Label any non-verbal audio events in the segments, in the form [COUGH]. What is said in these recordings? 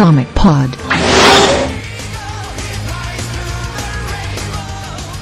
Comic Pod.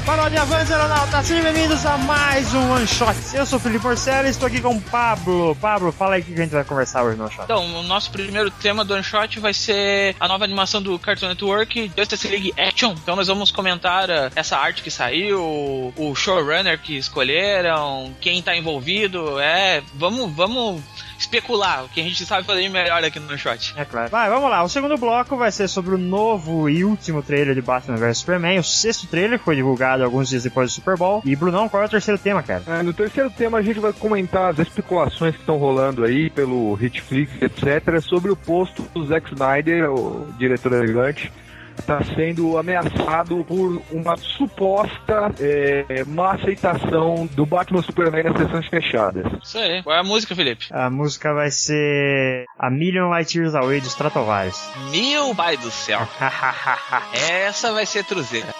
Parodinhavantes, aeronautas, sejam bem-vindos a mais um One Shot. Eu sou o Felipe Porcela e estou aqui com o Pablo. Pablo, fala aí o que a gente vai conversar hoje no One Shot. Então, o nosso primeiro tema do One Shot vai ser a nova animação do Cartoon Network, Justice League Action. Então nós vamos comentar uh, essa arte que saiu, o showrunner que escolheram, quem tá envolvido, é, vamos, vamos especular o que a gente sabe fazer melhor aqui no Shot. É claro. Vai, vamos lá. O segundo bloco vai ser sobre o novo e último trailer de Batman vs Superman. O sexto trailer foi divulgado alguns dias depois do Super Bowl. E, Brunão, qual é o terceiro tema, cara? É, no terceiro tema a gente vai comentar as especulações que estão rolando aí pelo Hitflix, etc., sobre o posto do Zack Snyder, o diretor elegante, está sendo ameaçado por uma suposta é, má aceitação do Batman Superman nas sessões fechadas. Isso aí. Qual é a música, Felipe? A música vai ser A Million Light Years Away dos Stratovarius. Meu pai do céu. [LAUGHS] Essa vai ser truzeira.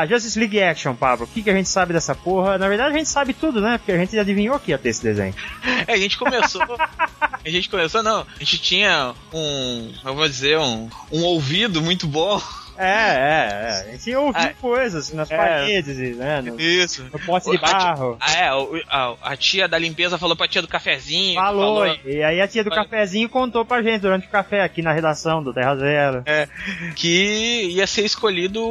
Tá, Justice League Action, Pablo. O que, que a gente sabe dessa porra? Na verdade, a gente sabe tudo, né? Porque a gente adivinhou que ia ter esse desenho. É, a gente começou. a gente começou, não. A gente tinha um. Eu vou dizer, um, um ouvido muito bom. É, é, é. A gente ouviu Ah, coisas nas é. paredes, né? No, Isso. no pote de barro. Ah, é, a, a tia da limpeza falou pra tia do cafezinho. Falou, falou e aí a tia do cafezinho contou pra gente durante o café aqui na redação do Terra Zero. que ia ser escolhido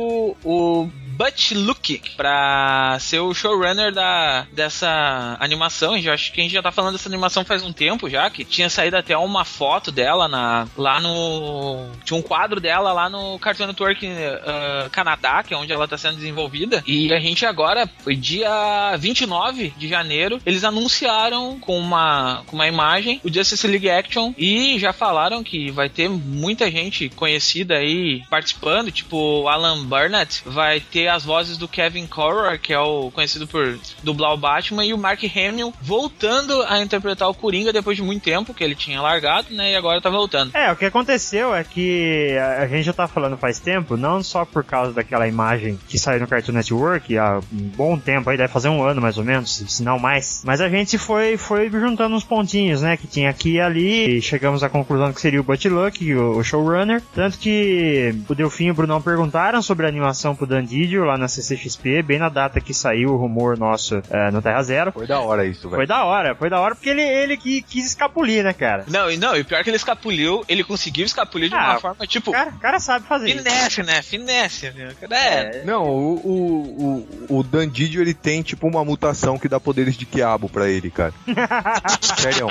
o Butch Luke pra ser o showrunner da, dessa animação. Eu acho que a gente já tá falando dessa animação faz um tempo já, que tinha saído até uma foto dela na, lá no. Tinha um quadro dela lá no Cartoon Network ah, Canadá, que é onde ela tá sendo desenvolvida. E a gente agora, dia 29 de janeiro, eles anunciaram com uma, com uma imagem o Justice League Action e já falaram que vai ter muita gente conhecida aí participando, tipo Alan Burnett vai ter as vozes do Kevin Conroy, que é o conhecido por dublar o Batman, e o Mark Hamill voltando a interpretar o Coringa depois de muito tempo que ele tinha largado, né, e agora tá voltando. É, o que aconteceu é que a gente já tá falando faz tempo, não só por causa daquela imagem que saiu no Cartoon Network há um bom tempo, aí deve fazer um ano mais ou menos, se não mais, mas a gente foi, foi juntando uns pontinhos, né, que tinha aqui e ali, e chegamos à conclusão que seria o Butch Luck, o, o showrunner, tanto que o Delfim e o Brunão perguntaram sobre a animação pro Dan Lá na CCXP, bem na data que saiu o rumor nosso eh, no Terra Zero. Foi da hora isso, Foi velho. da hora, foi da hora porque ele, ele que quis escapulir, né, cara? Não, e não, e pior que ele escapuliu, ele conseguiu escapulir de Ah, uma forma, tipo, O cara, o cara sabe fazer isso. finesse, né, finesse, né, é, Não, o, o, o, o Dan Didio, ele tem tipo uma mutação que dá poderes de quiabo pra ele, cara. [LAUGHS] Sério.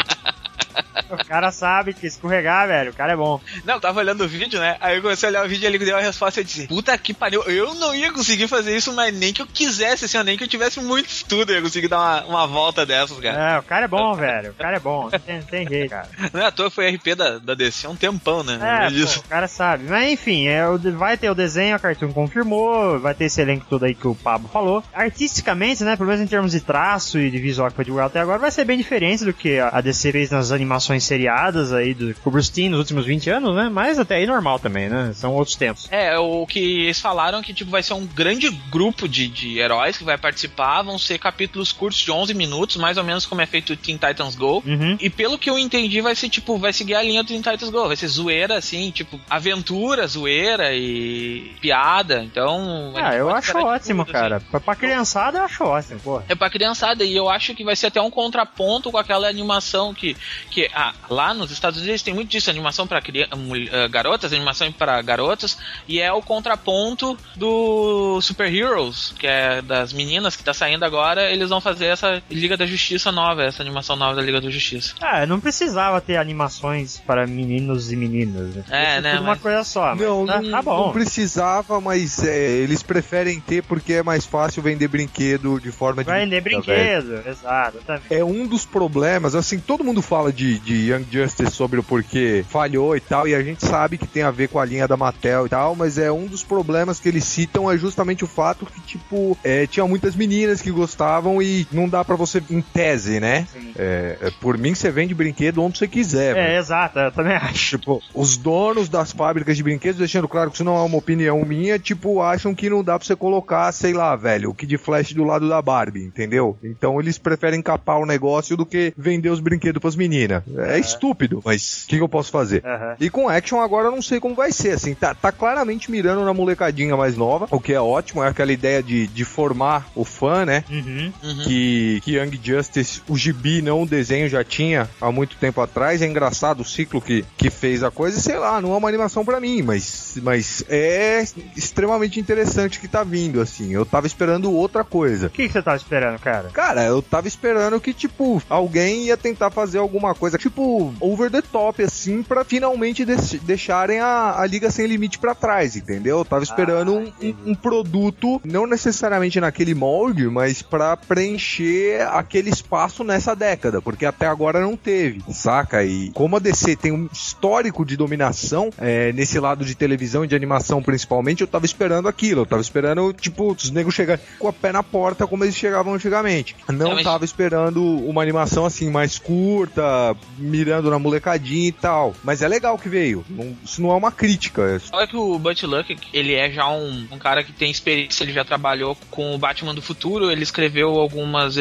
[LAUGHS] O cara sabe que escorregar, velho. O cara é bom. Não, eu tava olhando o vídeo, né? Aí eu comecei a olhar o vídeo e ele deu a resposta e disse: Puta que pariu, eu não ia conseguir fazer isso, mas nem que eu quisesse, assim, nem que eu tivesse muito estudo, eu ia conseguir dar uma, uma volta dessas, cara. É, o cara é bom, velho. O cara é bom. Tem, tem jeito, cara. [LAUGHS] Não é à toa foi RP da, da DC há um tempão, né? É, pô, o cara sabe. Mas enfim, é, vai ter o desenho, a Cartoon confirmou, vai ter esse elenco todo aí que o Pablo falou. Artisticamente, né, pelo menos em termos de traço e de visual que foi divulgado até agora, vai ser bem diferente do que a a DC fez nas animações seriadas aí do Timm nos últimos 20 anos, né? Mas até aí normal também, né? São outros tempos. É, o que eles falaram é que tipo, vai ser um grande grupo de, de heróis que vai participar, vão ser capítulos curtos de 11 minutos, mais ou menos como é feito o Teen Titans Go. Uhum. E pelo que eu entendi, vai ser tipo, vai seguir a linha do Teen Titans Go, vai ser zoeira, assim, tipo, aventura, zoeira e piada. Então. Ah, eu acho ótimo, tudo, assim. cara. Pra, pra criançada eu acho ótimo, porra. É pra criançada, e eu acho que vai ser até um contraponto com aquela animação que, que ah, lá nos Estados Unidos tem muito disso, animação pra cria- mul- ah, garotas, animação para garotas, e é o contraponto do Super Heroes, que é das meninas que tá saindo agora, eles vão fazer essa Liga da Justiça nova, essa animação nova da Liga da Justiça. Ah, não precisava ter animações para meninos e meninas. Né? É, Isso né, Tudo uma mas- coisa só. mas Não, tá, não, tá bom. não precisava, mas é, eles preferem ter porque é mais fácil vender brinquedo de forma Vai vender brinquedo, exato. Tá É um dos problemas, assim, todo mundo fala de, de Young Justice sobre o porquê falhou e tal, e a gente sabe que tem a ver com a linha da Mattel e tal, mas é um dos problemas que eles citam é justamente o fato que, tipo, é, tinha muitas meninas que gostavam e não dá pra você, em tese, né? É, é, por mim, você vende brinquedo onde você quiser. É, exato, eu também acho. Tipo, os donos das fábricas de brinquedos, deixando claro que isso não é uma opinião minha, tipo, acham que não dá pra você colocar, sei lá, velho, o Kid Flash do lado da Barbie, entendeu? Então eles preferem capar o negócio do que vender os brinquedos pras meninas. É, estúpido, mas o que, que eu posso fazer? Aham. E com Action agora eu não sei como vai ser, assim, tá, tá claramente mirando na molecadinha mais nova, o que é ótimo, é aquela ideia de, de formar o fã, né? Uhum. Uhum. que, que Young Justice, o gibi, não o desenho, já tinha há muito tempo atrás. É engraçado o ciclo que, que fez a coisa, sei lá, não é uma animação pra mim, mas, mas é extremamente interessante que tá vindo, assim. Eu tava esperando outra coisa. O que, que você tava esperando, cara? Cara, eu tava esperando que, tipo, alguém ia tentar fazer alguma coisa, tipo, over the top, assim, pra finalmente deix- deixarem a, a Liga Sem Limite pra trás, entendeu? Eu tava esperando um, um- um produto, não necessariamente naquele molde, mas pra preencher aquele espaço nessa década, porque até agora não teve, saca? E como a DC tem um histórico de dominação é, nesse lado de televisão e de animação principalmente, eu tava esperando aquilo, eu tava esperando, tipo, os negros chegarem com a pé na porta como eles chegavam antigamente. Não É, mas- tava esperando uma animação assim mais curta, mirando na molecadinha e tal. Mas é legal que veio. Não, isso não é uma crítica. Olha que o Butch Luck, ele é já um, um, cara que tem experiência, ele já trabalhou com o Batman do Futuro, ele escreveu algumas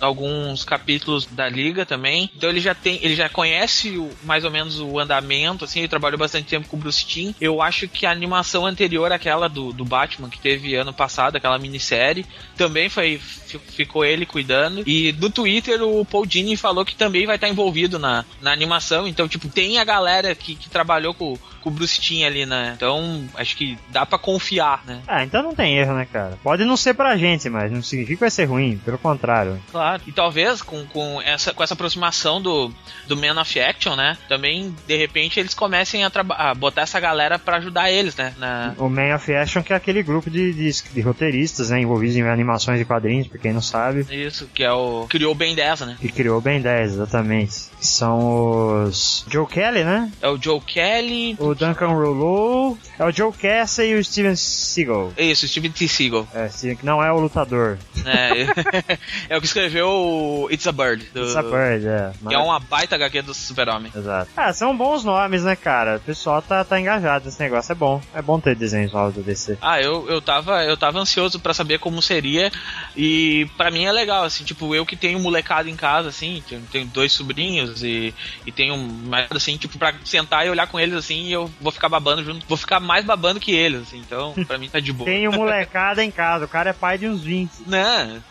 alguns capítulos da Liga também. Então ele já tem, ele já conhece o, mais ou menos o andamento, assim, ele trabalhou bastante tempo com o Bruce Timm. Eu acho que a animação anterior àquela do, do Batman, que teve ano passado, aquela minissérie, também foi ficou ele cuidando. E no Twitter o Paul Dini falou que também vai estar envolvido na, na animação. Então, tipo, tem a galera que, que trabalhou com, com o Bruce Timm ali, né? Então, acho que dá para confiar, né? Ah, então não tem erro, né, cara? Pode não ser pra gente, mas não significa que vai ser ruim, pelo contrário. Claro. E talvez com, com, essa, com essa aproximação do, do Man of Action, né? Também, de repente, eles comecem a, a botar essa galera para ajudar eles, né? Na... O Man of Action, que é aquele grupo de, de, de roteiristas, né? Envolvidos em animações de quadrinhos, pra quem não sabe. Isso, que é o. Criou o Ben 10, né? Que criou o Ben 10, exatamente. São os. Joe Kelly, né? É o Joe Kelly. O Duncan Rollo. É o Joe Casey e o Steven Seagal. Isso, o Steven T. Seagal. É, que não é o lutador. É, [LAUGHS] é o que escreveu o It's a Bird. Do... It's a Bird, é. Que é uma baita HQ do Super-Homem. Exato. Ah, são bons nomes, né, cara? O pessoal tá, tá engajado nesse negócio. É bom. É bom ter desenhos novos do DC. Ah, eu, eu, tava, eu tava ansioso para saber como seria. E para mim é legal, assim, tipo, eu que tenho molecado em casa, assim, tenho, tenho dois sobrinhos e, e tenho mais, assim, tipo, pra sentar e olhar com eles, assim, e eu vou ficar babando junto. Vou ficar mais babando que eles, assim, então, [LAUGHS] pra mim tá de boa. Tenho molecada em casa, o cara é pai de uns 20. Não,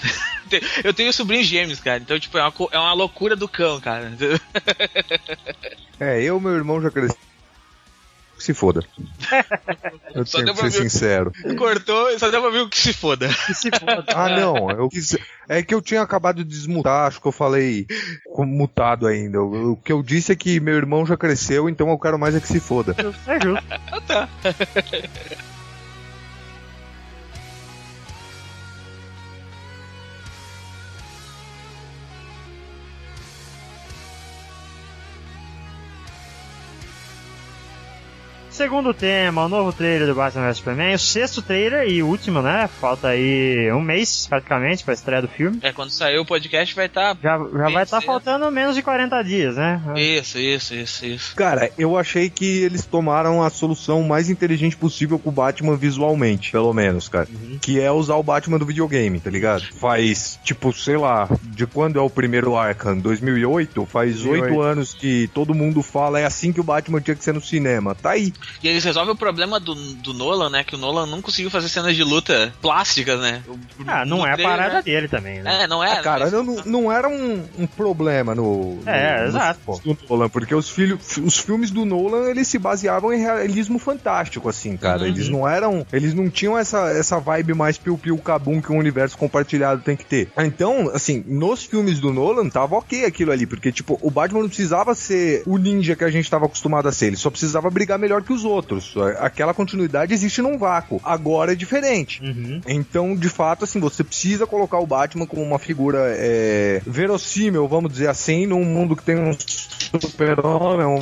[LAUGHS] eu tenho sobrinhos gêmeos, cara, então, tipo, é uma, é uma loucura do cão, cara. [LAUGHS] É, eu e meu irmão já cresci se foda. Eu só tenho que ser sincero. Cortou, só deu pra ver o que se foda. Que se foda. Ah, não. Eu quis... É que eu tinha acabado de desmutar, acho que eu falei mutado ainda. O, que eu disse é que meu irmão já cresceu, então eu quero mais é que se foda. É justo. Ah, tá. Segundo tema, o novo trailer do Batman vs Superman, o sexto trailer e último, né? Falta aí um mês praticamente pra estreia do filme. É, quando sair o podcast vai estar. Tá já já vai estar tá faltando menos de 40 dias, né? Isso, isso, isso, isso. Cara, eu achei que eles tomaram a solução mais inteligente possível com o Batman visualmente, pelo menos, cara. Uhum. Que é usar o Batman do videogame, tá ligado? Faz, tipo, sei lá, de quando é o primeiro Arkham? 2008? Faz oito anos que todo mundo fala é assim que o Batman tinha que ser no cinema. Tá aí. E eles resolvem o problema do, do Nolan, né? Que o Nolan não conseguiu fazer cenas de luta plásticas, né? ah, não é a parada né? dele também, né? É, não é. Ah, cara, não, não era um, um problema no. É, no, exato. No Nolan, porque os, filho, os filmes do Nolan eles se baseavam em realismo fantástico, assim, cara. Uhum. Eles não eram. Eles não tinham essa, essa vibe mais piu-piu cabum que um universo compartilhado tem que ter. Então, assim, nos filmes do Nolan tava ok aquilo ali, porque, tipo, o Batman não precisava ser o ninja que a gente tava acostumado a ser, ele só precisava brigar melhor que os outros. Aquela continuidade existe num vácuo. Agora é diferente. Uhum. Então, de fato, assim, você precisa colocar o Batman como uma figura é, verossímil, vamos dizer assim, num mundo que tem um super-homem, um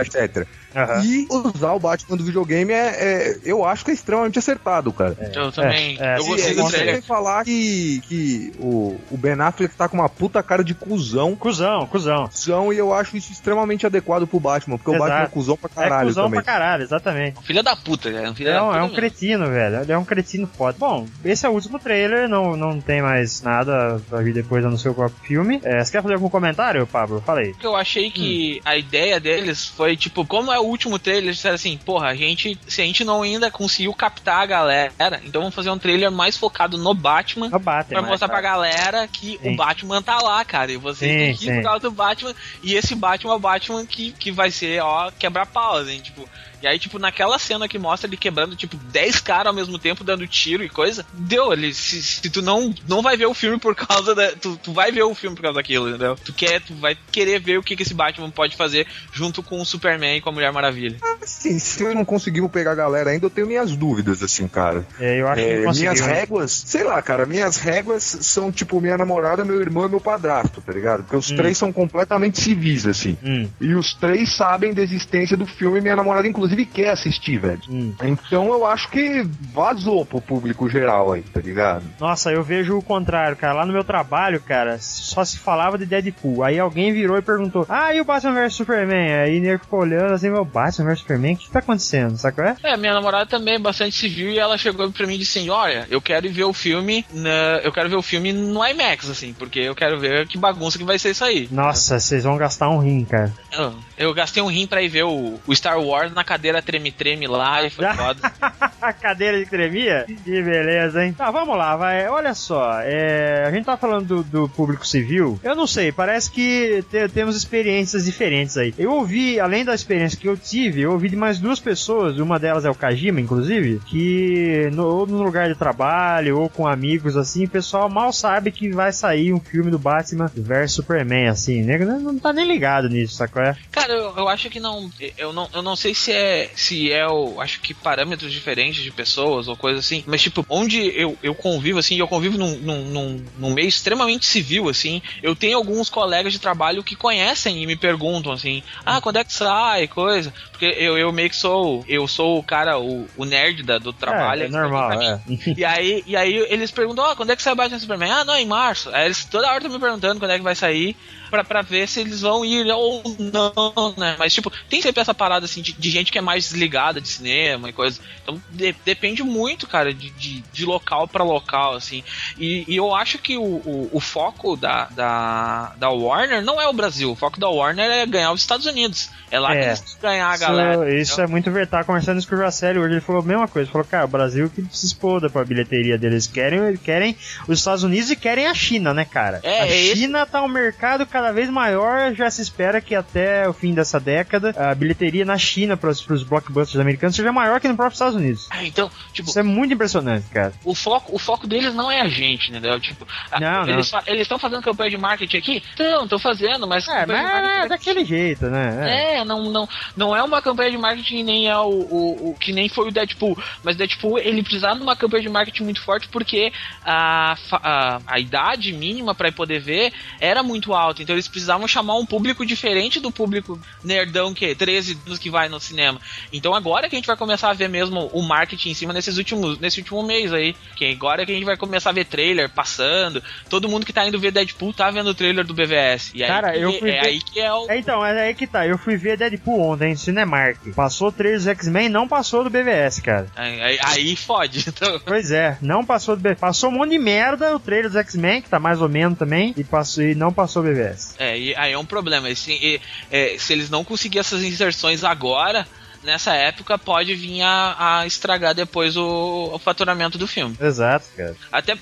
etc. Uhum. E usar o Batman do videogame é, é, eu acho que é extremamente acertado, cara. É. Eu também. É, eu gostei do trailer. falar que, que o, o Ben Affleck tá com uma puta cara de cuzão. Cusão, cuzão. Cuzão, e eu acho isso extremamente adequado pro Batman, porque Exato. o Batman é cuzão pra caralho. É cuzão também. pra caralho, exatamente. Filha da puta, é um filho é, da puta. É um cretino, velho. Ele é um cretino foda. Bom, esse é o último trailer, não, não tem mais nada pra vir depois no seu próprio filme. É, você quer fazer algum comentário, Pablo? Falei. Eu achei que hum. a ideia deles foi, tipo, como é o último trailer, disseram assim, porra, a gente, se a gente não ainda conseguiu captar a galera, então vamos fazer um trailer mais focado no Batman, no Batman pra mostrar pra galera que sim. o Batman tá lá, cara, e você sim, tem que ir por causa do Batman, e esse Batman é o Batman que, que vai ser, ó, quebra-pau, assim, tipo, e aí, tipo, naquela cena que mostra ele quebrando, tipo, 10 caras ao mesmo tempo, dando tiro e coisa, deu. Ele, se, se, tu não, não vai ver o filme por causa da. Tu, tu vai ver o filme por causa daquilo, entendeu? Tu quer, tu vai querer ver o que, que esse Batman pode fazer junto com o Superman e com a Mulher Maravilha. Ah, sim, se não conseguimos pegar a galera ainda, eu tenho minhas dúvidas, assim, cara. É, eu acho é, que Minhas réguas, sei lá, cara, minhas réguas são tipo minha namorada, meu irmão e meu padrasto, tá ligado? Porque os hum. três são completamente civis, assim. Hum. E os três sabem da existência do filme, minha namorada, inclusive inclusive quer assistir, velho. Hum. Então eu acho que vazou pro público geral aí, tá ligado? Nossa, eu vejo o contrário, cara. Lá no meu trabalho, cara, só se falava de Deadpool. Aí alguém virou e perguntou: Ah, e o Batman vs Superman? Aí ele ficou olhando assim: Meu, Batman vs Superman? O que, que tá acontecendo? Sabe qual é? É, minha namorada também é bastante civil e ela chegou pra mim e disse assim: Olha, eu quero ver o filme, na... eu quero ver o filme no IMAX, assim, porque eu quero ver que bagunça que vai ser isso aí. Nossa, vocês vão gastar um rim, cara. Eu, eu gastei um rim pra ir ver o, o Star Wars na cadeira treme-treme lá e foi foda. a [LAUGHS] cadeira de tremia? Que beleza, hein? Tá, vamos lá, vai. Olha só, é, a gente tá falando do, do público civil. Eu não sei, parece que te- temos experiências diferentes aí. Eu ouvi, além da experiência que eu tive, eu ouvi de mais duas pessoas, uma delas é o Kajima, inclusive, que no, ou no lugar de trabalho ou com amigos assim, o pessoal mal sabe que vai sair um filme do Batman versus Superman, assim, né? Não, não tá nem ligado nisso, sacou? É? Cara, eu, eu acho que não. Eu não, eu não sei se é. Se é o. Acho que parâmetros diferentes de pessoas ou coisa assim. Mas, tipo, onde eu, eu convivo, assim, eu convivo num, num, num, meio extremamente civil, assim. Eu tenho alguns colegas de trabalho que conhecem e me perguntam, assim, ah, quando é que sai, coisa. Porque eu, eu meio que sou. Eu sou o cara, o, o nerd da, do trabalho. é, é normal, pra mim. é. [LAUGHS] E aí, e aí eles perguntam, ó, quando é que sai Batman Superman? Ah, não, em março. Aí eles toda hora estão me perguntando quando é que vai sair. Pra, pra ver se eles vão ir ou não, né? Mas, tipo, tem sempre essa parada, assim, de, de gente que é mais desligada de cinema e coisa. Então, de- depende muito, cara, de, de, de local pra local, assim. E, e eu acho que o, o, o foco da, da, da Warner não é o Brasil. O foco da Warner é ganhar os Estados Unidos. É lá que É. eles têm que ganhar a Isso, galera. isso é muito verdade. Tava conversando isso com o Jacelli hoje. Ele falou a mesma coisa. Ele falou, cara, o Brasil que se exploda pra bilheteria deles. Querem, querem os Estados Unidos e querem a China, né, cara? É, a é esse- China tá um mercado cada vez maior. Já se espera que até o fim dessa década a bilheteria na China pros, pros blockbusters americanos seja maior que no próprio Estados Unidos. Ah, Então, tipo, Isso é muito impressionante, cara. o foco, o foco deles não é a gente, entendeu? Tipo, a- Não, eles fa- estão fazendo campanha de marketing aqui? Então, estão fazendo, mas. É, mas é daquele jeito, né? É, não, não, não é uma campanha de marketing nem é o, o, o que nem foi o Deadpool, mas Deadpool ele precisava de uma campanha de marketing muito forte porque a, a, a idade mínima para poder ver era muito alta, então eles precisavam chamar um público diferente do público nerdão que 13 anos que vai no cinema. Então agora que a gente vai começar a ver mesmo o marketing em cima nesses últimos nesse último mês aí, que agora que a gente vai começar a ver trailer passando, todo mundo que tá indo ver Deadpool tá vendo o trailer do BVS. E aí, Cara, eu fui é ver- aí que é o É, então, é aí que tá. Eu fui ver Deadpool ontem em Cinemark. Passou trailer dos X-Men não passou do BVS, cara. Aí, aí- aí fode. [LAUGHS] Então, Pois é, não passou do BVS. Passou um monte de merda o trailer dos X-Men, que tá mais ou menos também, e, passou, e não passou o BVS. É, e aí é um problema. E se, e, é, se eles não conseguirem essas inserções agora, nessa época, pode vir a, a estragar depois o, o faturamento do filme. Exato, cara. Até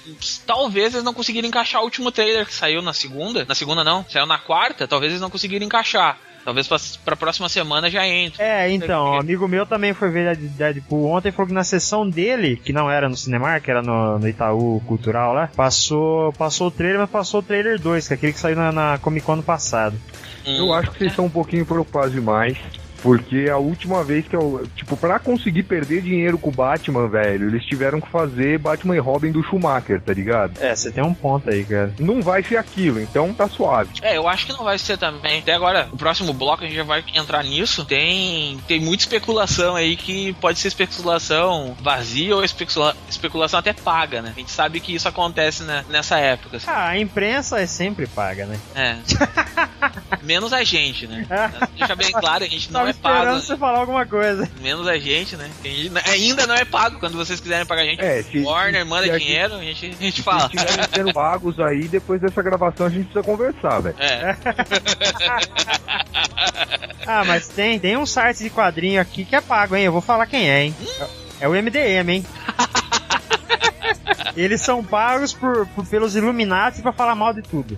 talvez eles não conseguiram encaixar o último trailer que saiu na segunda. Na segunda não, saiu na quarta, talvez eles não conseguiram encaixar. Talvez pra, pra próxima semana já entre. É, então, um amigo meu também foi ver Deadpool ontem e falou que na sessão dele, que não era no Cinemark, era no, no Itaú Cultural lá, passou, passou o trailer, mas passou o trailer 2, que é aquele que saiu na, na Comic Con ano passado. Eu acho que vocês estão um pouquinho preocupados demais. Porque a última vez que eu. Tipo, pra conseguir perder dinheiro com o Batman, velho, eles tiveram que fazer Batman e Robin do Schumacher, tá ligado? É, você tem um ponto aí, cara. Não vai ser aquilo, então tá suave. É, eu acho que não vai ser também. Até agora, o próximo bloco a gente já vai entrar nisso. Tem, tem muita especulação aí que pode ser especulação vazia ou especula, especulação até paga, né? A gente sabe que isso acontece né, nessa época. assim. Ah, a imprensa é sempre paga, né? É. [LAUGHS] Menos a gente, né? [LAUGHS] Deixa bem claro, a gente não Tava é pago. esperando né? você falar alguma coisa. Menos a gente, né? A gente ainda não é pago. Quando vocês quiserem pagar a gente, É, se- Warner manda se a dinheiro, a gente, a gente Se fala. estiverem sendo pagos aí, depois dessa gravação a gente precisa conversar, velho. É. [LAUGHS] Ah, mas tem, tem um site de quadrinho aqui que é pago, hein? Eu vou falar quem é, hein? É o MDM, hein? [LAUGHS] Eles são pagos por, por- pelos Illuminati pra falar mal de tudo.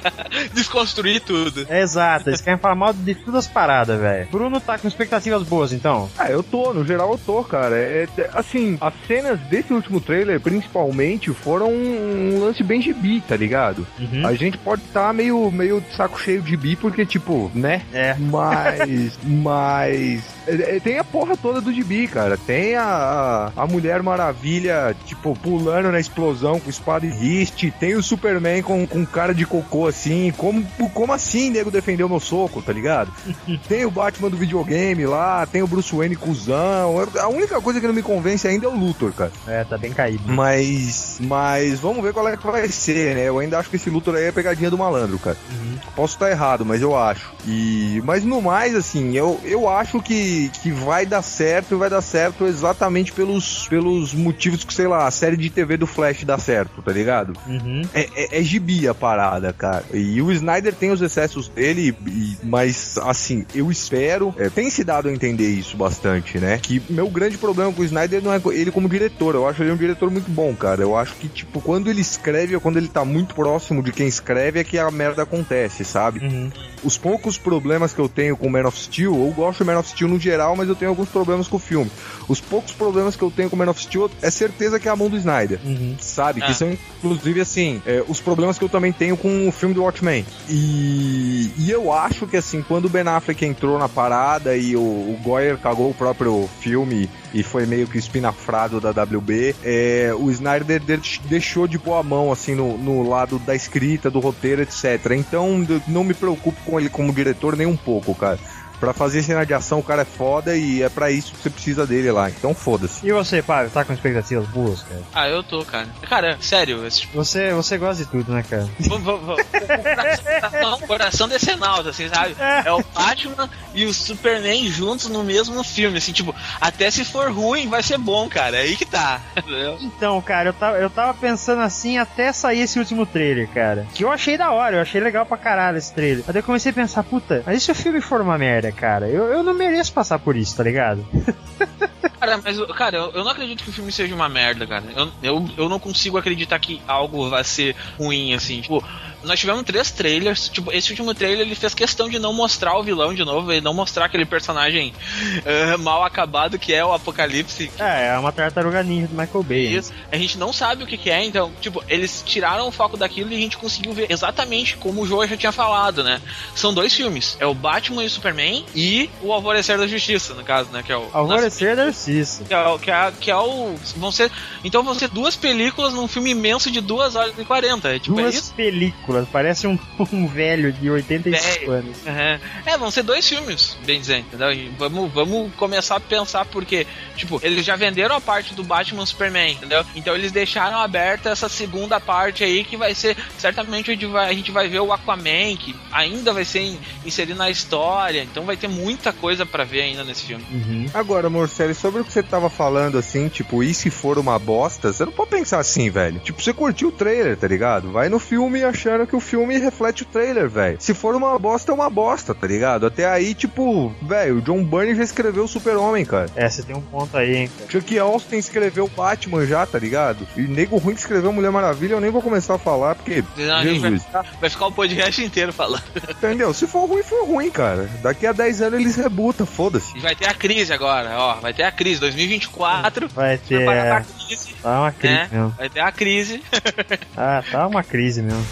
[LAUGHS] Desconstruir tudo. É exato, eles querem falar mal de todas as paradas, velho. Bruno tá com expectativas boas, então. Ah, eu tô, no geral eu tô, cara. É, é- assim, as cenas desse último trailer, principalmente, foram um lance bem gibi, tá ligado? Uhum. A gente pode estar meio, meio de saco cheio de bi, porque, tipo, né? É. Mas. [LAUGHS] mas. é, é, Tem a porra toda do gibi, cara. Tem a, a, a Mulher Maravilha, tipo, pulando na explosão com espada e riste. Tem o Superman com, com cara de cocô assim. Como, como assim, nego defendeu meu soco, tá ligado? [LAUGHS] tem o Batman do videogame lá, tem o Bruce Wayne cuzão. A única coisa que não me convence ainda é o Luthor, cara. É, tá bem caído. Mas. Mas vamos ver qual é que vai ser, né? Eu ainda acho que esse Luthor aí é pegadinha do malandro, cara. Uhum. Posso estar errado, mas eu acho. E. Mas no mais, assim, eu, eu acho que, que vai dar certo e vai dar certo exatamente pelos, pelos motivos que, sei lá, a série de TV do Flash dá certo, tá ligado? Uhum. É, é, é gibi a parada, cara. E o Snyder tem os excessos dele, e, mas assim, eu espero. É, tem se dado a entender isso bastante, né? Que meu grande problema com o Snyder não é ele como diretor. Eu acho ele um diretor muito bom, cara. Eu acho que, tipo, quando ele escreve ou quando ele tá muito próximo de quem escreve é que a merda acontece, sabe? Uhum. Os poucos problemas que eu tenho com Man of Steel, eu gosto de Man of Steel no geral, mas eu tenho alguns problemas com o filme. Os poucos problemas que eu tenho com Man of Steel é certeza que é a mão do Snyder, uhum. sabe? Ah. Que são, inclusive, assim, é, os problemas que eu também tenho com o filme do Watchmen. E, e eu acho que, assim, quando o Ben Affleck entrou na parada e o, o Goyer cagou o próprio filme e foi meio que espinafrado da WB, é, o Snyder deixou de pôr a mão, assim, no, no lado da escrita, do roteiro, etc. Então, não me preocupo com ele como diretor nem um pouco, cara. Pra fazer cena de ação, o cara é foda e é para isso que você precisa dele lá. Então foda-se. E você, Pablo, tá com expectativas boas, cara? Ah, eu tô, cara. Cara, sério. Esse... Você, você gosta de tudo, né, cara? [LAUGHS] o coração decenalto, assim, sabe? É o Batman e o Superman juntos no mesmo filme, assim, tipo, até se for ruim, vai ser bom, cara. É aí que tá. [LAUGHS] Então, cara, eu tava, eu tava pensando assim até sair esse último trailer, cara. Que eu achei da hora, eu achei legal pra caralho esse trailer. Até comecei a pensar, puta, mas e se o filme for uma merda? Cara. Eu, eu não mereço passar por isso, tá ligado? [LAUGHS] Cara, mas, cara, eu, eu, não acredito que o filme seja uma merda, cara. Eu, eu, eu não consigo acreditar que algo vai ser ruim, assim. Tipo, nós tivemos três trailers. Tipo, esse último trailer ele fez questão de não mostrar o vilão de novo e não mostrar aquele personagem uh, mal acabado que é o Apocalipse. É, é uma tartaruga ninja do Michael Bay. Isso. A gente não sabe o que, que, é, então, tipo, eles tiraram o foco daquilo e a gente conseguiu ver exatamente como o Joe já tinha falado, né? São dois filmes: é o Batman e o Superman e o Alvorecer da Justiça, no caso, né? Que é o. Alvorecer da Justiça. Que é, que, é, que é o. Vão ser. Então vão ser duas películas num filme imenso de 2 horas e 40. É, tipo, duas é isso? películas Parece um, [LAUGHS] um velho de 85 anos. Uhum. É, vão ser dois filmes, bem dizendo, entendeu? E vamos, vamos começar a pensar porque, tipo, eles já venderam a parte do Batman Superman, entendeu? Então eles deixaram aberta essa segunda parte aí que vai ser, certamente a gente vai, a gente vai ver o Aquaman, que ainda vai ser inserido na história, então vai ter muita coisa para ver ainda nesse filme. Uhum. Agora, Morcelli, sobre o que você tava falando assim, tipo, e se for uma bosta, você não pode pensar assim, velho. Tipo, você curtiu o trailer, tá ligado? Vai no filme achando que o filme reflete o trailer, velho. Se for uma bosta, é uma bosta, tá ligado? Até aí, tipo, velho, o John Byrne já escreveu o Super-Homem, cara. É, você tem um ponto aí, hein? Cara. Chuck Austin escreveu Batman já, tá ligado? E nego ruim que escreveu Mulher Maravilha, eu nem vou começar a falar, porque. Não, Jesus. Vai ficar, vai ficar o podcast inteiro falando. Entendeu? Se for ruim, for ruim, cara. Daqui a 10 anos eles rebutam, foda-se. Vai ter a crise agora, ó. Vai ter a crise. 2024. Vai ter. Crise, tá uma crise né? mesmo. Vai ter a crise. [LAUGHS] ah, tá uma crise mesmo.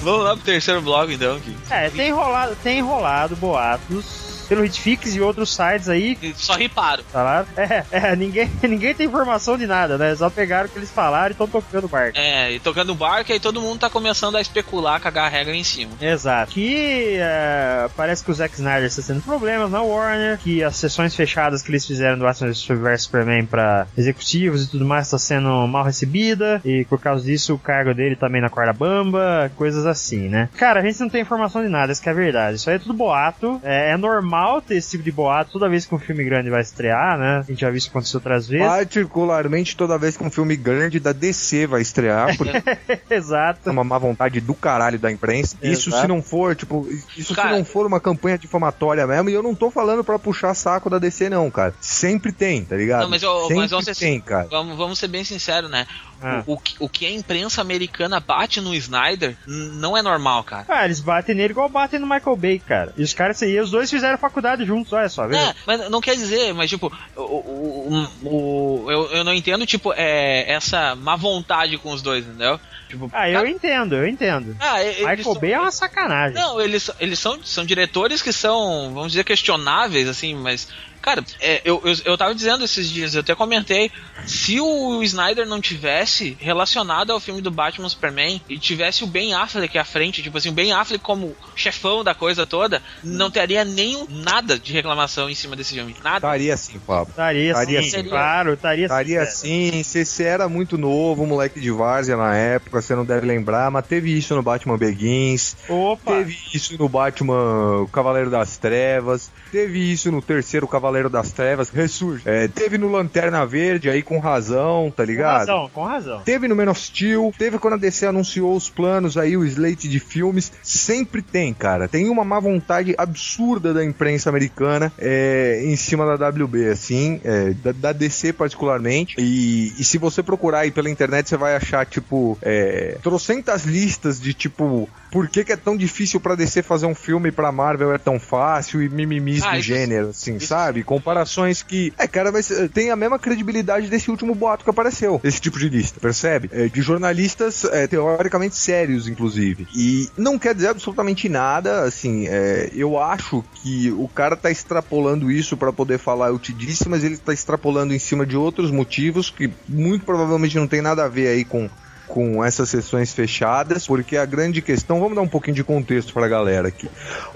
Vamos lá pro terceiro bloco então. Aqui. É, tem enrolado, tem enrolado boatos pelo Hitfix e outros sites aí. Só riparam. Falaram? É, é ninguém, [LAUGHS] ninguém tem informação de nada, né? Só pegaram o que eles falaram e estão tocando o barco. É, e tocando o barco e aí todo mundo tá começando a especular, cagar a regra em cima. Exato. Que é, parece que o Zack Snyder está tendo problemas na Warner, que as sessões fechadas que eles fizeram do Batman vs Superman para executivos e tudo mais está sendo mal recebida, e por causa disso o cargo dele também na corda bamba, coisas assim, né? Cara, a gente não tem informação de nada, isso que é verdade. Isso aí é tudo boato, é, é normal normal ter esse tipo de boato toda vez que um filme grande vai estrear, né? A gente já viu isso acontecer outras vezes. Particularmente toda vez que um filme grande da DC vai estrear. [LAUGHS] Exato. É uma má vontade do caralho da imprensa. Exato. Isso se não for, tipo, isso cara... se não for uma campanha difamatória mesmo, e eu não tô falando pra puxar saco da DC, não, cara. Sempre tem, tá ligado? Não, mas, eu, Sempre mas vamos ser, tem, cara. Vamos, vamos ser bem sinceros, né? Ah. O, o, o, que a imprensa americana bate no Snyder não é normal, cara. Ah, eles batem nele igual batem no Michael Bay, cara. E os caras aí, os dois fizeram faculdade juntos, olha só. É, mas não quer dizer, mas tipo, o, o, o, eu, eu não entendo, tipo, é, essa má vontade com os dois, entendeu? Tipo, ah, eu entendo, eu entendo. Ah, Michael são, Bay é uma sacanagem. Não, eles, eles são, são diretores que são, vamos dizer, questionáveis, assim, mas Cara, é, eu, eu, eu tava dizendo esses dias, eu até comentei, se o Snyder não tivesse relacionado ao filme do Batman Superman e tivesse o Ben Affleck à frente, tipo assim, o Ben Affleck como chefão da coisa toda, não teria nem nada de reclamação em cima desse filme. Nada. Estaria sim, Pablo. Estaria, sim, sim. claro, estaria, Estaria sim, você você era muito novo, moleque de várzea na época, você não deve lembrar, mas teve isso no Batman Begins, Opa! teve isso no Batman Cavaleiro das Trevas, teve isso no terceiro Cavaleiro das Trevas, Ressurge. É, teve no Lanterna Verde aí com razão, tá com ligado? razão, com razão. Teve no Man of Steel, teve quando a DC anunciou os planos aí, o slate de filmes. Sempre tem, cara. Tem uma má vontade absurda da imprensa americana é, em cima da WB, assim, é, da, da DC particularmente. E, e se você procurar aí pela internet, você vai achar, tipo, é, trocentas listas de, tipo, por que, que é tão difícil pra DC fazer um filme e pra Marvel é tão fácil e mimimis Ah, do isso- gênero, assim, isso- sabe? Comparações que, é, cara, mas eh, tem a mesma credibilidade desse último boato que apareceu, esse tipo de lista, percebe? É, de jornalistas é, teoricamente sérios, inclusive. E não quer dizer absolutamente nada, assim, é, eu acho que o cara tá extrapolando isso pra poder falar eu te disse, mas ele tá extrapolando em cima de outros motivos que muito provavelmente não tem nada a ver aí com com essas sessões fechadas, porque a grande questão, vamos dar um pouquinho de contexto pra galera aqui.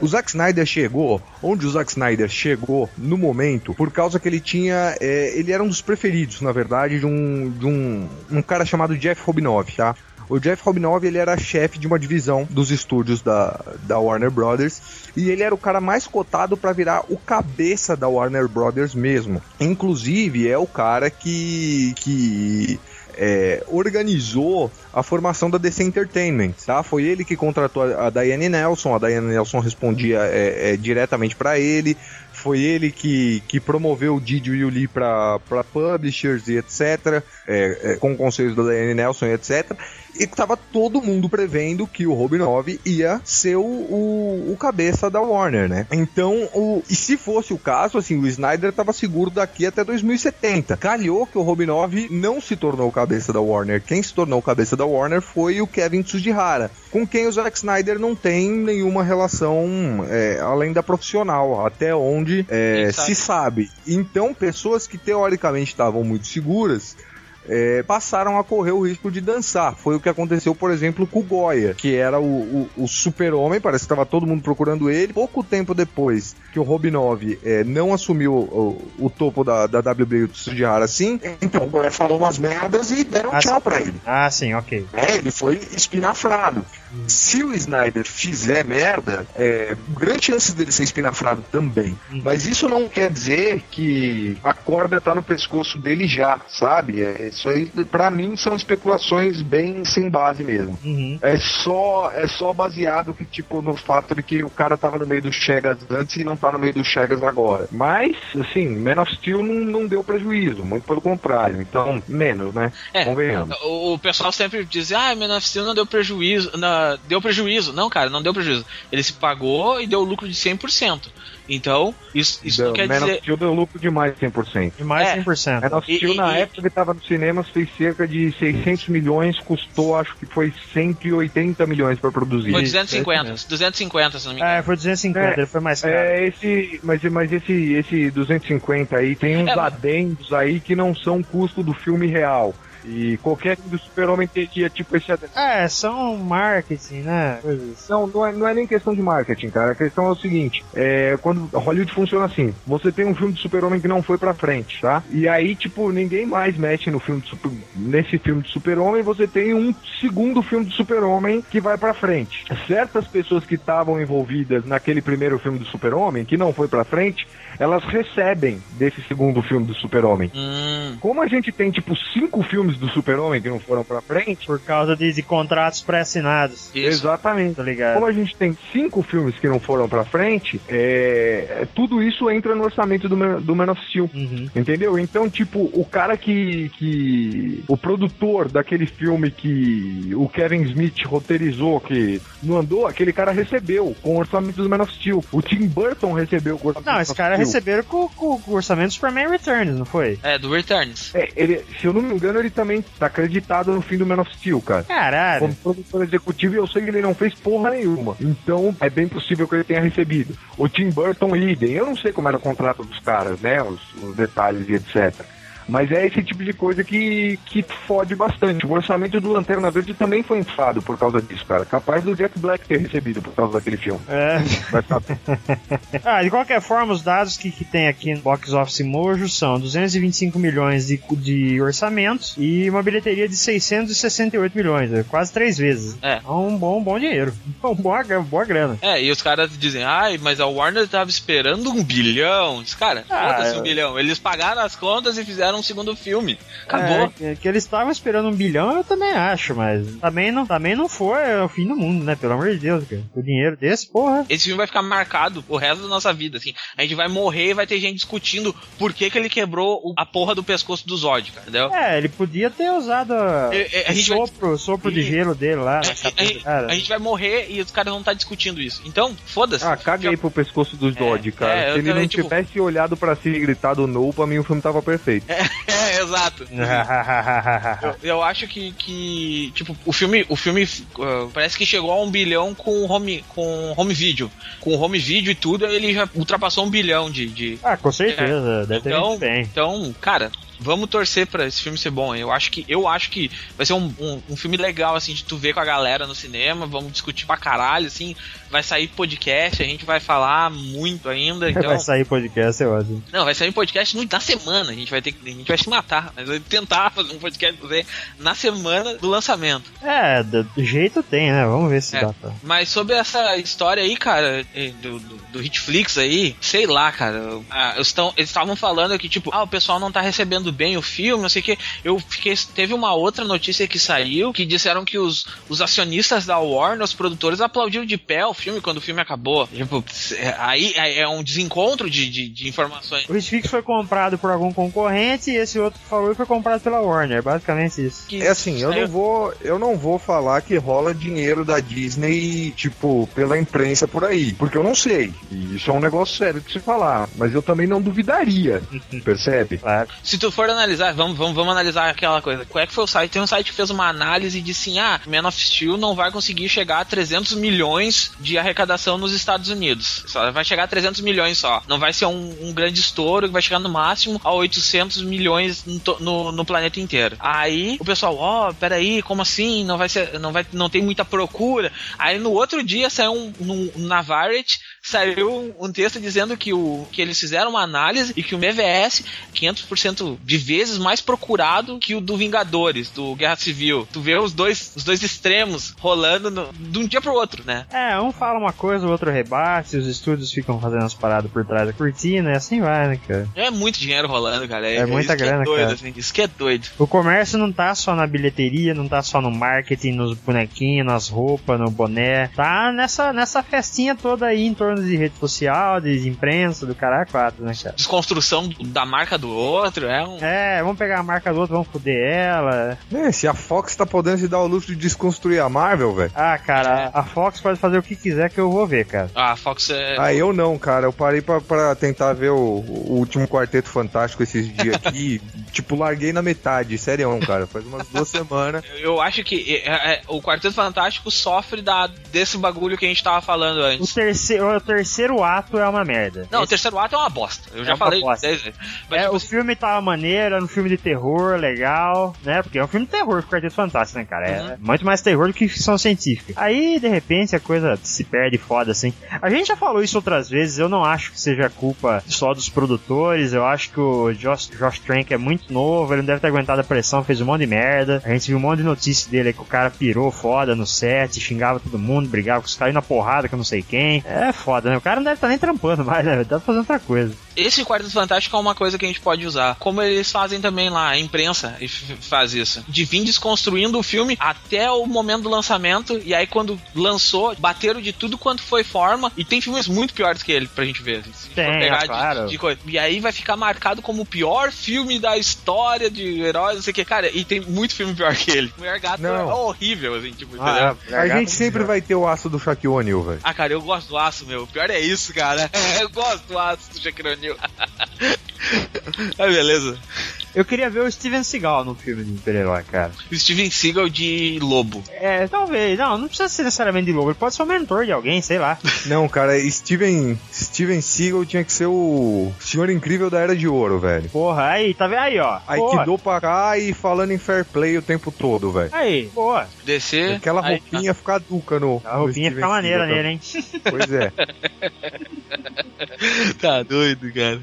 O Zack Snyder chegou, onde o Zack Snyder chegou no momento, por causa que ele tinha, é, ele era um dos preferidos, na verdade, de um, de um, um cara chamado Jeff Robinov, tá? O Jeff Robinov ele era chefe de uma divisão dos estúdios da, da Warner Brothers e ele era o cara mais cotado para virar o cabeça da Warner Brothers mesmo. Inclusive é o cara que que é, organizou a formação da DC Entertainment, tá? Foi ele que contratou a a Diane Nelson, a Diane Nelson respondia é, é, diretamente para ele, foi ele que, que promoveu o Didi e o Lee para publishers e etc, é, é, com conselhos da Diane Nelson e etc, e tava todo mundo prevendo que o Robinov ia ser o, o, o cabeça da Warner, né? Então, o, e se fosse o caso, assim, o Snyder tava seguro daqui até 2070. Calhou que o Robinov não se tornou o cabeça da Warner. Quem se tornou o cabeça da Warner foi o Kevin Tsujihara, com quem o Zack Snyder não tem nenhuma relação é, além da profissional, até onde é, sabe? se sabe. Então, pessoas que teoricamente estavam muito seguras é, passaram a correr o risco de dançar. Foi o que aconteceu, por exemplo, com o Goya, que era o, o, o super-homem, parece que estava todo mundo procurando ele. Pouco tempo depois que o Robinov é, não assumiu o, o topo da, da WB e o Tsujihara assim, Então, falou umas merdas e deram Ah, tchau pra ele. Ah, sim, ok. né? Ele foi espinafrado. Se o Snyder fizer merda, é, grande chance dele ser espinafrado também. Mas isso não quer dizer que a corda tá no pescoço dele já, sabe? É, isso aí, pra mim, são especulações bem sem base mesmo. Uhum. É só, é só baseado que, tipo, no fato de que o cara tava no meio do Chegas antes e não tá no meio do Chegas agora. Mas, assim, Man of Steel não, não deu prejuízo, muito pelo contrário. Então, menos, né? É, Convenhamos. o, o pessoal sempre diz, ah, Man of Steel não deu prejuízo, na- deu prejuízo. Não, cara, não deu prejuízo. Ele se pagou e deu lucro de 100%. Então, isso, isso não Deu- quer Man dizer... of Steel deu lucro de mais de 100%. E mais É. 100%. Man of E- Steel, e- na e- época que tava nos cinemas, fez cerca de 600 milhões, custou, acho que foi 180 milhões para produzir. Foi Isso, 250, é 250, se não me engano. É, foi 250, É, ele foi mais caro. É, esse, mas, mas esse, esse 250 aí tem uns É, adendos aí que não são custo do filme real. E qualquer filme do Super-Homem teria tipo esse adendo. É, são marketing, né? Coisas. Não, não é, não é nem questão de marketing, cara. A questão é o seguinte: é, quando Hollywood funciona assim, você tem um filme de super-homem que não foi pra frente, tá? E aí, tipo, ninguém mais mexe no filme super, nesse filme de super-homem, você tem um segundo filme de super-homem que vai pra frente. Certas pessoas que estavam envolvidas naquele primeiro filme do super-homem, que não foi pra frente, elas recebem desse segundo filme do super-homem. Hum, Como a gente tem, tipo, cinco filmes do super-homem que não foram pra frente, Por causa de, de contratos pré-assinados. exatamente. Tá ligado? Como a gente tem cinco filmes que não foram pra frente, é, tudo isso entra no orçamento do, Man- do Man of Steel. Uhum. Entendeu? Então, tipo, o cara que, que. O produtor daquele filme que o Kevin Smith roteirizou, que não andou, aquele cara recebeu com o orçamento do Man of Steel. O Tim Burton recebeu com o orçamento Não, do esse Man of cara Steel. Receberam com, com o orçamento do Superman Returns, não foi? É, do Returns. É, ele, se eu não me engano, ele também também tá acreditado no fim do Man of Steel, cara. Caralho. Como produtor executivo, eu sei que ele não fez porra nenhuma. Então, é bem possível que ele tenha recebido. O Tim Burton idem. Eu não sei como era o contrato dos caras, né? Os, os detalhes e etc. Mas é esse tipo de coisa que, que fode bastante. O orçamento do Lanterna Verde também foi inflado por causa disso, cara. Capaz do Jack Black ter recebido por causa daquele filme. É. [LAUGHS] ah, de qualquer forma, os dados que, que tem aqui no Box Office Mojo são 225 milhões de, de orçamentos e uma bilheteria de 668 milhões, é quase três vezes. É. é um bom, bom dinheiro. [LAUGHS] Um boa, boa grana. É, e os caras dizem, ai, mas a Warner tava esperando um bilhão. Cara, ah, foda-se um bilhão. Eles pagaram as contas e fizeram um segundo filme. Acabou. É, que eles estavam esperando um bilhão, eu também acho, mas também não, também não foi o fim do mundo, né? Pelo amor de Deus, cara. O dinheiro desse, porra. Esse filme vai ficar marcado o resto da nossa vida, assim. A gente vai morrer e vai ter gente discutindo por que, que ele quebrou a porra do pescoço do Zod, cara, entendeu? É, ele podia ter usado a, a, a sopro, vai... sopro de gelo dele lá. A, a, gente vai morrer e os caras vão estar tá discutindo isso. Então, foda-se. Ah, caguei pro pescoço do Zod, é, cara. É, Se ele também, não tipo... tivesse olhado pra si e gritado no, pra mim o filme tava perfeito. É, [LAUGHS] é exato. [LAUGHS] eu, eu, acho que, que, tipo, o filme, o filme uh, parece que chegou a um bilhão com home, com home video. Com home video e tudo, ele já ultrapassou um bilhão de. de ah, com certeza. É. Deve então, ter bem. Então, cara, vamos torcer para esse filme ser bom. Eu acho que eu acho que vai ser um, um, um, filme legal assim de tu ver com a galera no cinema. Vamos discutir pra caralho assim. Vai sair podcast, a gente vai falar muito ainda. [LAUGHS] Então... Vai sair podcast, eu acho. Não, vai sair podcast na semana. A gente vai ter a gente vai se matar, [LAUGHS] mas vai tentar fazer um podcast você na semana do lançamento. É, do jeito tem, né? Vamos ver se é. dá pra... Mas sobre essa história aí, cara, do, do, do Hitflix aí, sei lá, cara. Ah, eles estavam falando que tipo, ah, o pessoal não tá recebendo bem o filme, não sei o que. Eu fiquei. Teve uma outra notícia que saiu que disseram que os, os acionistas da Warner, os produtores, aplaudiram de pé o filme quando o filme acabou. Tipo, aí é um desencontro de, de, de informações. O Netflix foi comprado por algum concorrente e esse outro que falou foi comprado pela Warner. Basicamente isso. Que é assim, eu não vou. Eu não vou falar que rola dinheiro da Disney, tipo, pela imprensa por aí. Porque eu não sei. E isso é um negócio sério de se falar. Mas eu também não duvidaria. [LAUGHS] percebe? Claro. Se tu for analisar, vamos, vamos, vamos analisar aquela coisa. Qual é que foi o site? Tem um site que fez uma análise e assim: ah, Man of Steel não vai conseguir chegar a 300 milhões de arrecadação nos Estados Unidos. Só vai chegar a 300 milhões só. Não vai ser um, um grande estouro, vai chegar no máximo a 800 milhões no, no, no planeta inteiro. Aí o pessoal, ó, oh, peraí, como assim? Não vai ser, não vai, não tem muita procura. Aí no outro dia saiu um, um, na Variety saiu um texto dizendo que, o, que eles fizeram uma análise e que o MVS 500% de vezes mais procurado que o do Vingadores, do Guerra Civil. Tu vê os dois, os dois extremos rolando no, de um dia pro outro, né? É, um fala uma coisa, o outro rebate, os estúdios ficam fazendo as paradas por trás da cortina e assim vai, né, cara? É muito dinheiro rolando, cara. É, é muita grana, é doido, cara. Assim, isso que é doido. O comércio não tá só na bilheteria, não tá só no marketing, nos bonequinhos, nas roupas, no boné. Tá nessa, nessa festinha toda aí em torno de rede social, de imprensa, do caralho 4, né, cara? Desconstrução da marca do outro, é um. É, vamos pegar a marca do outro, vamos foder ela. É, se a Fox tá podendo se dar o luxo de desconstruir a Marvel, velho. Ah, cara, a Fox pode fazer o que quiser que eu vou ver, cara. Ah, a Fox é. Ah, eu não, cara. Eu parei pra, pra tentar ver o, o último Quarteto Fantástico esses dias [LAUGHS] aqui. tipo, larguei na metade, sério, cara. Faz umas duas semanas. [LAUGHS] Eu acho que é, é, o Quarteto Fantástico sofre da, desse bagulho que a gente tava falando antes. O terceiro, o terceiro ato é uma merda. Não, Esse... o terceiro ato é uma bosta. Eu é já falei bosta. vezes. Mas, é, tipo... O assim- filme tava maneiro, era um filme de terror, legal, né? Porque é um filme de terror com Quarteto Fantástico, né, cara? É uhum. muito mais terror do que ficção científica. Aí, de repente, a coisa se perde foda, assim. A gente já falou isso outras vezes, eu não acho que seja culpa só dos produtores, eu acho que o Josh, Josh Trank é muito novo, ele não deve ter aguentado a pressão, fez um monte de merda. A gente viu um monte de notícias dele aí que o cara pirou foda no set, xingava todo mundo, brigava com os caras na porrada com não sei quem. É foda, né? O cara não deve estar tá nem trampando mais, né? Tá fazendo outra coisa. Esse Quarteto Fantástico é uma coisa que a gente pode usar. Como eles fazem também lá, a imprensa faz isso. De vir desconstruindo o filme até o momento do lançamento. E aí, quando lançou, bateram de tudo quanto foi forma. E tem filmes muito piores que ele pra gente ver. Se tem, pegar é, claro. de, de E aí vai ficar marcado como o pior filme da história de heróis, não sei o que. Cara, e tem muito filme pior que ele. Mulher Gato não. é horrível, assim, tipo, ah, entendeu? A gente sempre vai ter o aço do Shaquille O'Neal, velho. Ah, cara, eu gosto do aço, meu. O pior é isso, cara. [LAUGHS] eu gosto do aço do Shaquille O'Neal. Ah, [LAUGHS] beleza. Eu queria ver o Steven Seagal no filme de super-herói, cara. Steven Seagal de lobo. É, talvez. Não, não precisa ser necessariamente de lobo. Ele pode ser o mentor de alguém, sei lá. [LAUGHS] Não, cara, Steven, Steven Seagal tinha que ser o senhor incrível da Era de Ouro, velho. Porra, aí, tá vendo? Aí, ó. Aikido pra cá e falando em fair play o tempo todo, velho. Aí, boa. Descer. Aquela aí, roupinha ficar duca no. A roupinha fica maneira nele, hein? Pois é. [LAUGHS] tá doido, cara.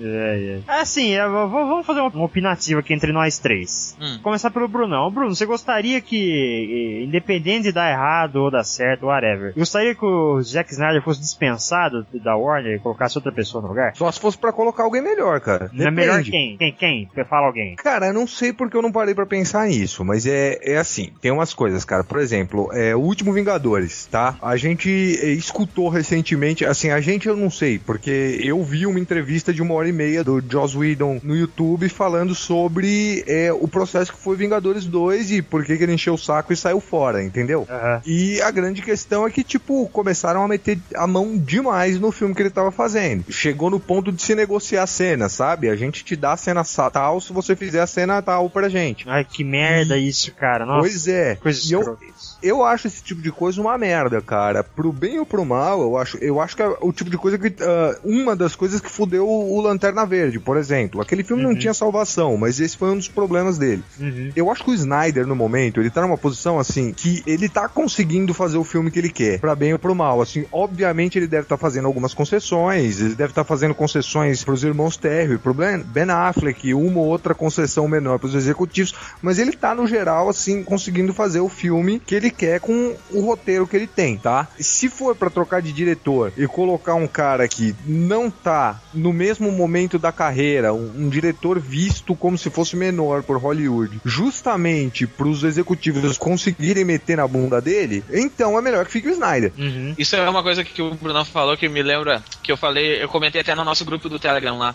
É, é. Assim, vamos fazer uma opinativa aqui entre nós três. Hum. Começar pelo Brunão. Bruno, você gostaria que, independente de dar errado ou dar certo, whatever, gostaria que o Zack Snyder fosse dispensado da Warner e colocasse outra pessoa no lugar? Só se fosse para colocar alguém melhor, cara. Não é melhor quem? Quem? Quem? Fala alguém. Cara, não sei porque eu não parei para pensar nisso, mas é, é assim, tem umas coisas, cara. Por exemplo, é, o último Vingadores, tá? A gente escutou recentemente, assim, a gente eu não sei, porque eu vi uma entrevista de uma hora e meia do Joss Whedon no YouTube falando sobre é, o processo que foi Vingadores 2 e por que, que ele encheu o saco e saiu fora, entendeu? Uhum. E a grande questão é que, tipo, começaram a meter a mão demais no filme que ele tava fazendo. Chegou no ponto de se negociar a cena, sabe? A gente te dá a cena tal se você fizer a cena tal pra gente. Ai, que merda isso, cara. Nossa, pois é. Coisa e eu, eu acho esse tipo de coisa uma merda, cara. Pro bem ou pro mal, eu acho, eu acho que é o tipo de coisa que. Uh, uma das coisas que fudeu o Lanterna Verde, por exemplo. Aquele filme uhum. não tinha salvação, mas esse foi um dos problemas dele. Uhum. Eu acho que o Snyder, no momento, ele tá numa posição assim que ele tá conseguindo fazer o filme que ele quer, para bem ou pro mal. Assim, obviamente ele deve estar tá fazendo algumas concessões, ele deve estar tá fazendo concessões pros irmãos Terry, pro Ben Affleck, uma ou outra concessão menor pros executivos, mas ele tá no geral assim conseguindo fazer o filme que ele quer com o roteiro que ele tem, tá? Se for para trocar de diretor e colocar um cara que não tá no mesmo momento da carreira, um, um diretor visto como se fosse menor por Hollywood, justamente para os executivos conseguirem meter na bunda dele, então é melhor que fique o Snyder. Uhum. Isso é uma coisa que o Bruno falou que me lembra, que eu falei, eu comentei até no nosso grupo do Telegram lá,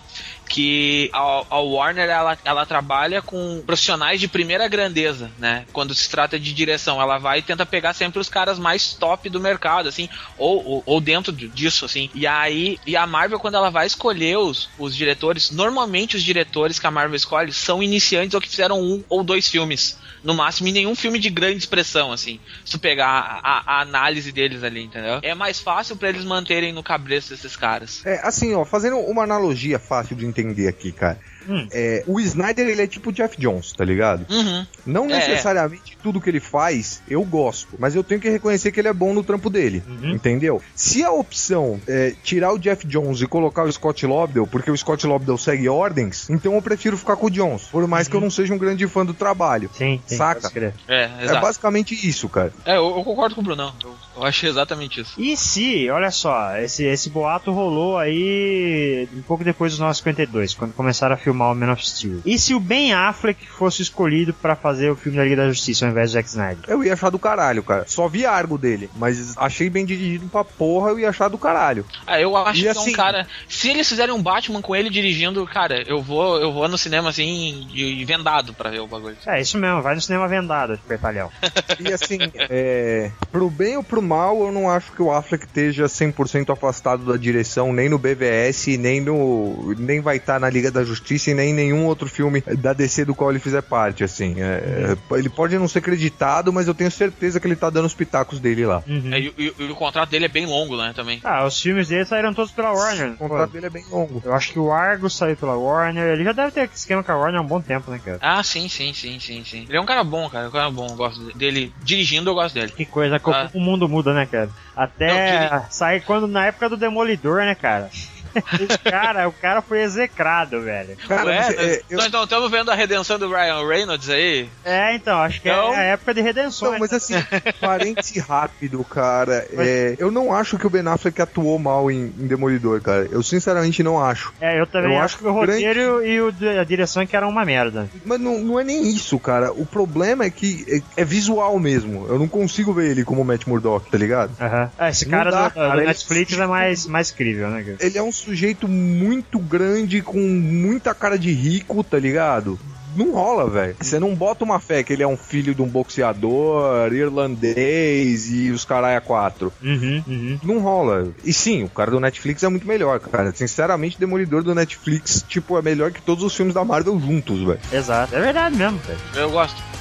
que a, a Warner ela, ela trabalha com profissionais de primeira grandeza, né? Quando se trata de direção, ela vai e tenta pegar sempre os caras mais top do mercado, assim, ou, ou, ou dentro disso, assim. E aí, e a Marvel, quando ela vai escolher os, os diretores, normalmente os diretores que a Marvel escolhe são iniciantes ou que fizeram um ou dois filmes no máximo, em nenhum filme de grande expressão, assim. Se tu pegar a, a análise deles ali, entendeu? É mais fácil para eles manterem no cabreço desses caras. É, assim, ó, fazendo uma analogia fácil de entender aqui, cara. Hum. É, o Snyder, ele é tipo Jeff Jones, tá ligado? Uhum. Não é, necessariamente é. tudo que ele faz eu gosto, mas eu tenho que reconhecer que ele é bom no trampo dele, uhum. entendeu? Se a opção é tirar o Jeff Jones e colocar o Scott Lobdell, porque o Scott Lobdell segue ordens, então eu prefiro ficar com o Jones, por mais uhum. que eu não seja um grande fã do trabalho. Sim, sim saca? É, é basicamente isso, cara. É, eu, eu concordo com o Brunão. Eu, eu achei exatamente isso. E se, olha só, esse, esse boato rolou aí um pouco depois dos 952, quando começaram a filmar o Man of Steel. E se o Ben Affleck fosse escolhido para fazer o filme da Liga da Justiça ao invés do Zack Snyder? Eu ia achar do caralho, cara. Só vi argo dele, mas achei bem dirigido pra porra, eu ia achar do caralho. Ah, eu acho e que assim, é um assim- cara. Se eles fizerem um Batman com ele dirigindo, cara, eu vou, eu vou no cinema assim, de, vendado pra ver o bagulho. É, isso mesmo, vai no cinema vendado, Pertalhão. e assim, [LAUGHS] é, pro bem ou pro mal, eu não acho que o Affleck esteja 100% afastado da direção, nem no BVS, nem no. nem vai estar tá na Liga da Justiça e nem nenhum outro filme da DC do qual ele fizer parte, assim. É, uhum. Ele pode não ser creditado, mas eu tenho certeza que ele tá dando os pitacos dele lá. Uhum. É, e, e, e, o contrato dele é bem longo, né, também. Ah, os filmes dele saíram todos pela Warner. O contrato Pô. dele é bem longo. Eu acho que o Argo saiu pela Warner. Ele já deve ter esquema com a Warner há um bom tempo, né, cara? Ah, sim, sim, sim, sim, sim. Ele é um cara bom, cara. Um cara bom. Eu gosto dele. Dirigindo, eu gosto dele. Que coisa, ah. o mundo muda, né, cara? Até não, sair quando na época do Demolidor, né, cara? [LAUGHS] cara, o cara foi execrado, velho. Cara, Ué, nós, é, eu... nós não estamos vendo a redenção do Ryan Reynolds aí? É, então, acho que é então... é a época de redenção. Não, mas assim, parente [LAUGHS] rápido, cara. Mas... É, eu não acho que o Ben Affleck atuou mal em, em, Demolidor, cara. Eu sinceramente não acho. É, eu também eu acho, que o roteiro grande... e o, a direção que era uma merda. Mas não, não é nem isso, cara. O problema é que é, é visual mesmo. Eu não consigo ver ele como Matt Murdock, tá ligado? Uhum. É, esse cara, dá, do, cara, do Netflix ele... é mais, mais crível, né, cara? Ele é um sujeito muito grande, com muita cara de rico, tá ligado? não rola, velho. Você não bota uma fé que ele é um filho de um boxeador irlandês e os caralho quatro. Uhum, uhum. Não rola. E sim, o cara do Netflix é muito melhor, cara. Sinceramente, Demolidor do Netflix, tipo, é melhor que todos os filmes da Marvel juntos, velho. Exato. É verdade mesmo, velho. Eu gosto.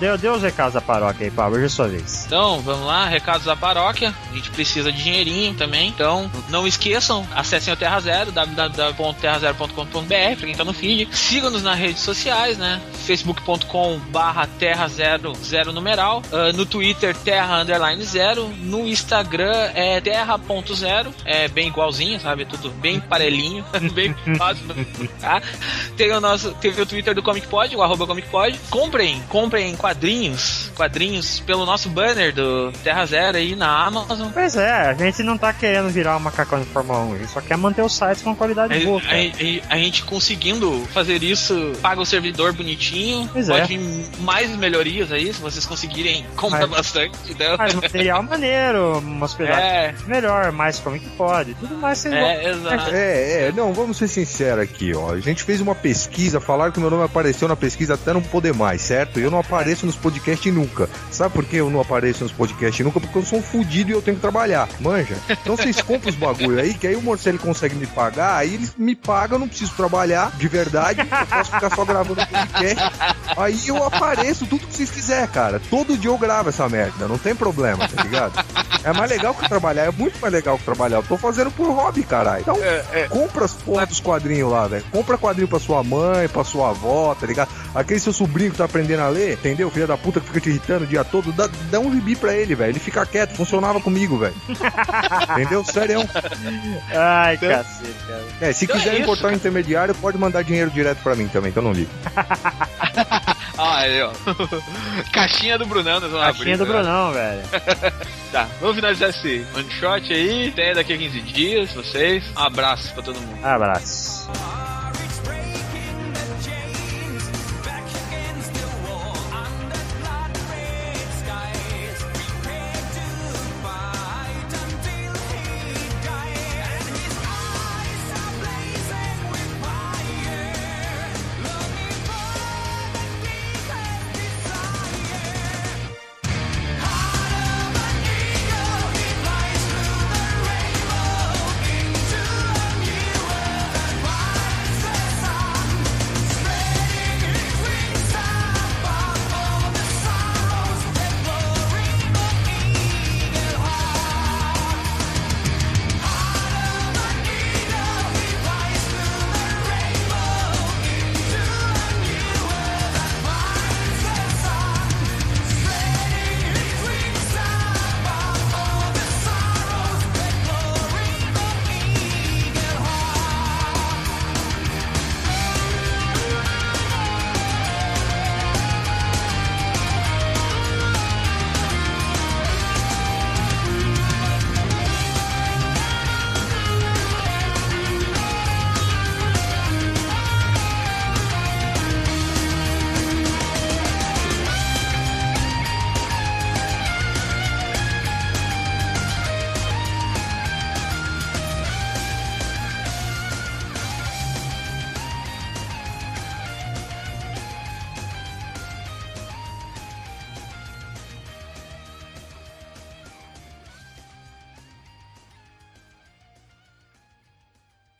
Deu, deu os recados da paróquia aí, Pablo, hoje é sua vez. Então, vamos lá, recados da paróquia. A gente precisa de dinheirinho também. Então, não esqueçam, acessem o Terra Zero, www.terrazero.com.br, pra quem tá no feed. Sigam-nos nas redes sociais, né? facebook.com barra terra zero, zero numeral. Uh, no Twitter, terra underline zero. No Instagram é terra.zero. É bem igualzinho, sabe? Tudo bem parelhinho, [LAUGHS] bem fácil. Tá? Tem o nosso, tem o Twitter do Comic Pod, o arroba Comic Pod. Comprem, comprem quadrinhos pelo nosso banner do Terra Zero aí na Amazon. Pois é, a gente não tá querendo virar uma macacão de Fórmula 1, a gente só quer manter o site com qualidade A, boa. a- a- a gente conseguindo fazer isso, paga o servidor bonitinho. Pois pode é. vir mais melhorias aí, se vocês conseguirem comprar Mas- bastante. Então, Faz material maneiro, uma hospedagem [LAUGHS] é, melhor, mais como que pode, tudo mais sem é, exato. É, é, não, vamos ser sinceros aqui, ó. A gente fez uma pesquisa, falaram que meu nome apareceu na pesquisa até não poder mais, certo? Eu não apareço nos podcasts nunca. Sabe por que eu não apareço nos podcasts nunca? Porque eu sou um fudido e eu tenho que trabalhar, manja? Então vocês [LAUGHS] compram os bagulho aí, que aí o Morcelli consegue me pagar, aí eles me pagam, eu não preciso trabalhar de verdade, eu posso ficar só gravando podcast. Aí eu apareço tudo que vocês quiserem, cara. Todo dia eu gravo essa merda, não tem problema, tá ligado? É mais legal que trabalhar, é muito mais legal que trabalhar. Eu tô fazendo por hobby, caralho. Então, compra as porra dos quadrinhos lá, velho. Compra quadrinho pra sua mãe, pra sua avó, tá ligado? Aquele seu sobrinho que tá aprendendo a ler, entendeu? Filho da puta que fica te irritando o dia todo, dá, dá um gibi pra ele, velho. Ele fica quieto, funcionava comigo, velho. [LAUGHS] entendeu? Sério. Ai, cacete, cara. É, se Então é quiser isso. importar um intermediário, pode mandar dinheiro direto pra mim também, que eu não ligo. [LAUGHS] Ah, aí, ó. [LAUGHS] Caixinha do Brunão, nós vamos Caixinha abrir, do né? Brunão, velho. [LAUGHS] Tá, vamos finalizar esse one shot aí. Até daqui a 15 dias, vocês. Um abraço pra todo mundo. Abraço.